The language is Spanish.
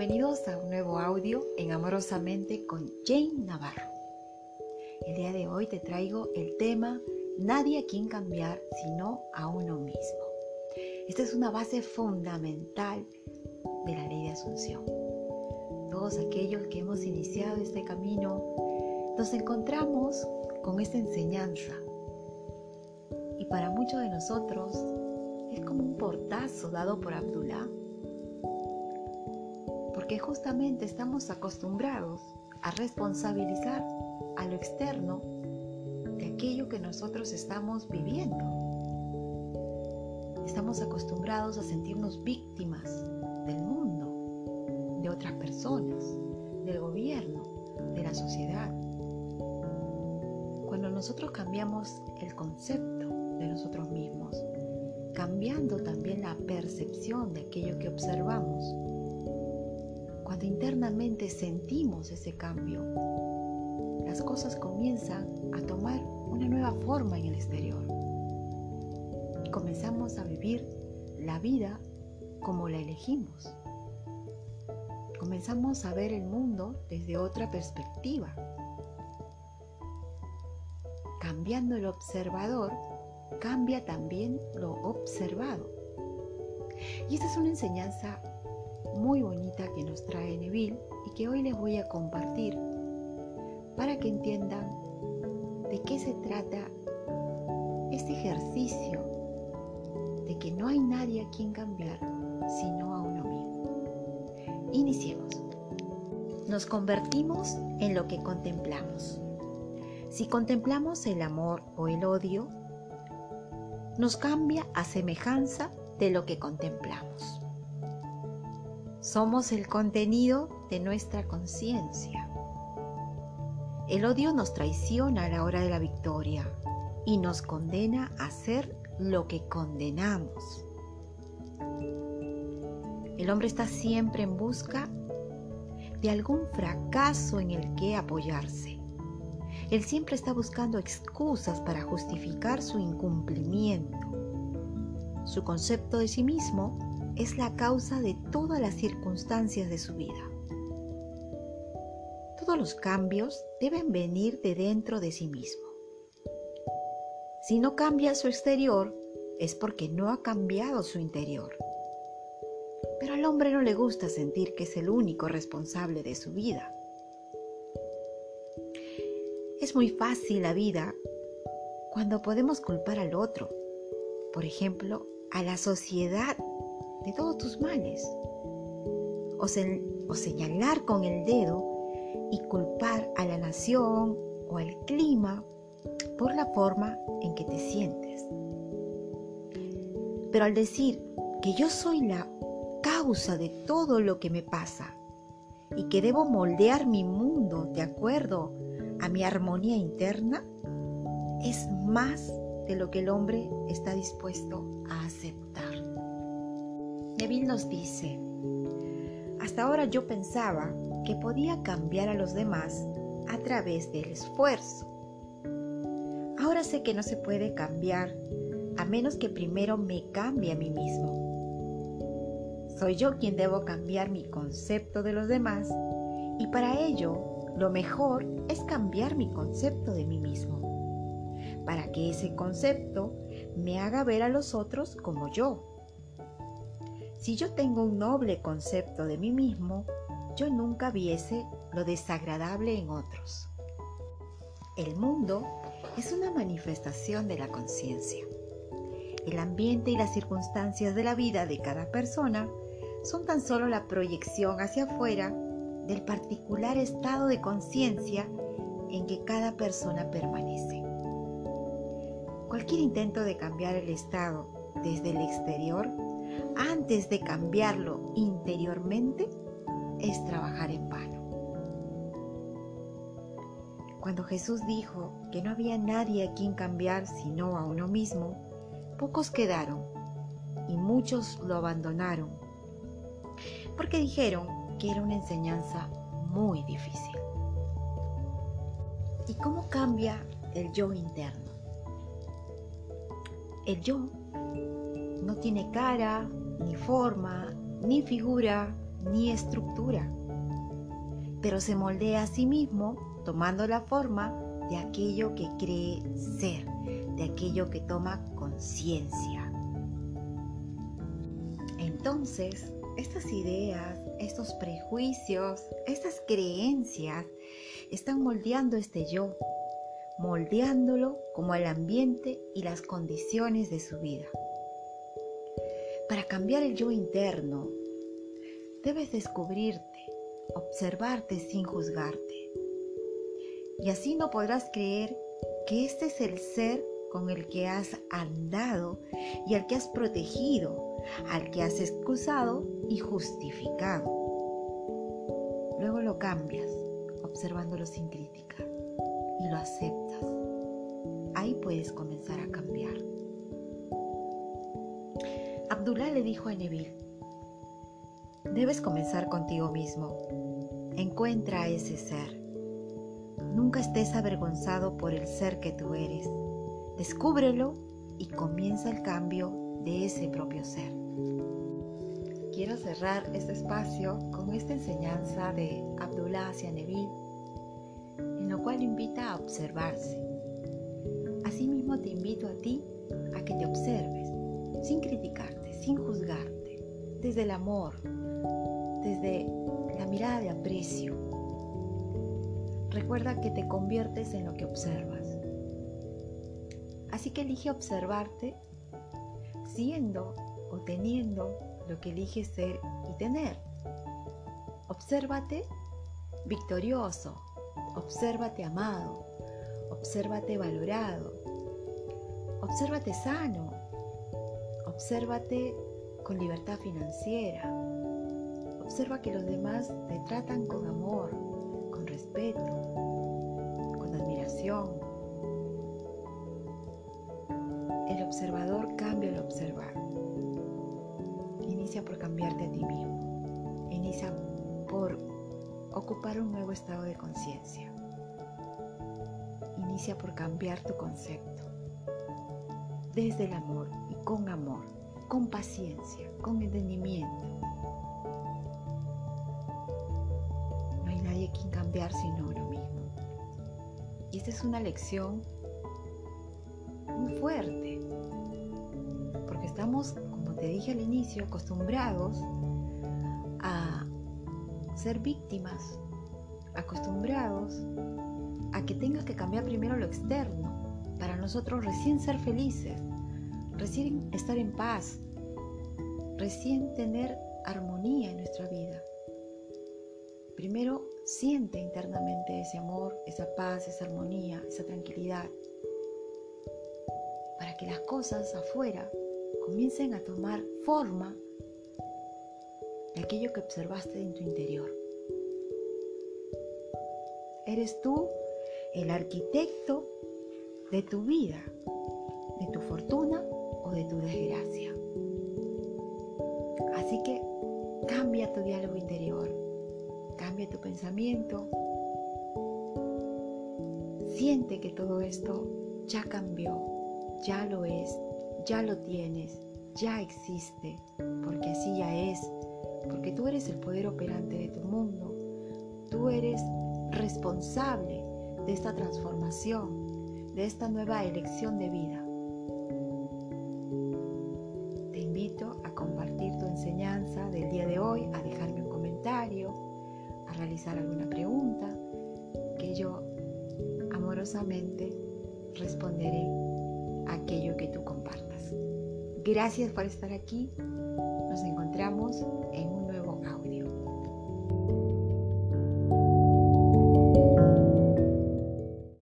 Bienvenidos a un nuevo audio en Amorosamente con Jane Navarro. El día de hoy te traigo el tema Nadie a quien cambiar sino a uno mismo. Esta es una base fundamental de la ley de Asunción. Todos aquellos que hemos iniciado este camino nos encontramos con esta enseñanza. Y para muchos de nosotros es como un portazo dado por Abdullah porque justamente estamos acostumbrados a responsabilizar a lo externo de aquello que nosotros estamos viviendo. Estamos acostumbrados a sentirnos víctimas del mundo, de otras personas, del gobierno, de la sociedad. Cuando nosotros cambiamos el concepto de nosotros mismos, cambiando también la percepción de aquello que observamos, cuando internamente sentimos ese cambio, las cosas comienzan a tomar una nueva forma en el exterior. Comenzamos a vivir la vida como la elegimos. Comenzamos a ver el mundo desde otra perspectiva. Cambiando el observador, cambia también lo observado. Y esta es una enseñanza muy bonita que nos trae Neville y que hoy les voy a compartir para que entiendan de qué se trata este ejercicio de que no hay nadie a quien cambiar sino a uno mismo. Iniciemos. Nos convertimos en lo que contemplamos. Si contemplamos el amor o el odio, nos cambia a semejanza de lo que contemplamos. Somos el contenido de nuestra conciencia. El odio nos traiciona a la hora de la victoria y nos condena a hacer lo que condenamos. El hombre está siempre en busca de algún fracaso en el que apoyarse. Él siempre está buscando excusas para justificar su incumplimiento. Su concepto de sí mismo es la causa de todas las circunstancias de su vida. Todos los cambios deben venir de dentro de sí mismo. Si no cambia su exterior, es porque no ha cambiado su interior. Pero al hombre no le gusta sentir que es el único responsable de su vida. Es muy fácil la vida cuando podemos culpar al otro, por ejemplo, a la sociedad de todos tus males. O, o señalar con el dedo y culpar a la nación o al clima por la forma en que te sientes. Pero al decir que yo soy la causa de todo lo que me pasa y que debo moldear mi mundo de acuerdo a mi armonía interna, es más de lo que el hombre está dispuesto a aceptar. Neville nos dice, hasta ahora yo pensaba que podía cambiar a los demás a través del esfuerzo. Ahora sé que no se puede cambiar a menos que primero me cambie a mí mismo. Soy yo quien debo cambiar mi concepto de los demás y para ello lo mejor es cambiar mi concepto de mí mismo, para que ese concepto me haga ver a los otros como yo si yo tengo un noble concepto de mí mismo, yo nunca viese lo desagradable en otros. El mundo es una manifestación de la conciencia. El ambiente y las circunstancias de la vida de cada persona son tan solo la proyección hacia afuera del particular estado de conciencia en que cada persona permanece. Cualquier intento de cambiar el estado desde el exterior antes de cambiarlo interiormente es trabajar en vano. Cuando Jesús dijo que no había nadie a quien cambiar sino a uno mismo, pocos quedaron y muchos lo abandonaron porque dijeron que era una enseñanza muy difícil. ¿Y cómo cambia el yo interno? El yo no tiene cara, ni forma, ni figura, ni estructura, pero se moldea a sí mismo tomando la forma de aquello que cree ser, de aquello que toma conciencia. Entonces, estas ideas, estos prejuicios, estas creencias están moldeando este yo, moldeándolo como el ambiente y las condiciones de su vida. Cambiar el yo interno, debes descubrirte, observarte sin juzgarte. Y así no podrás creer que este es el ser con el que has andado y al que has protegido, al que has excusado y justificado. Luego lo cambias, observándolo sin crítica, y lo aceptas. Ahí puedes comenzar a cambiar. Abdullah le dijo a Neville, debes comenzar contigo mismo. Encuentra a ese ser. Nunca estés avergonzado por el ser que tú eres. Descúbrelo y comienza el cambio de ese propio ser. Quiero cerrar este espacio con esta enseñanza de Abdullah hacia Neville, en lo cual invita a observarse. Asimismo te invito a ti a que te observes sin criticar sin juzgarte, desde el amor, desde la mirada de aprecio. Recuerda que te conviertes en lo que observas. Así que elige observarte siendo o teniendo lo que eliges ser y tener. Obsérvate victorioso, obsérvate amado, obsérvate valorado, obsérvate sano, Obsérvate con libertad financiera. Observa que los demás te tratan con amor, con respeto, con admiración. El observador cambia al observar. Inicia por cambiarte a ti mismo. Inicia por ocupar un nuevo estado de conciencia. Inicia por cambiar tu concepto desde el amor con amor, con paciencia, con entendimiento. No hay nadie quien cambiar sino uno mismo. Y esta es una lección muy fuerte, porque estamos, como te dije al inicio, acostumbrados a ser víctimas, acostumbrados a que tengas que cambiar primero lo externo para nosotros recién ser felices, recién estar en paz, recién tener armonía en nuestra vida. Primero siente internamente ese amor, esa paz, esa armonía, esa tranquilidad, para que las cosas afuera comiencen a tomar forma de aquello que observaste en tu interior. Eres tú el arquitecto de tu vida, de tu fortuna de tu desgracia. Así que cambia tu diálogo interior, cambia tu pensamiento, siente que todo esto ya cambió, ya lo es, ya lo tienes, ya existe, porque así ya es, porque tú eres el poder operante de tu mundo, tú eres responsable de esta transformación, de esta nueva elección de vida. Responderé a aquello que tú compartas. Gracias por estar aquí. Nos encontramos en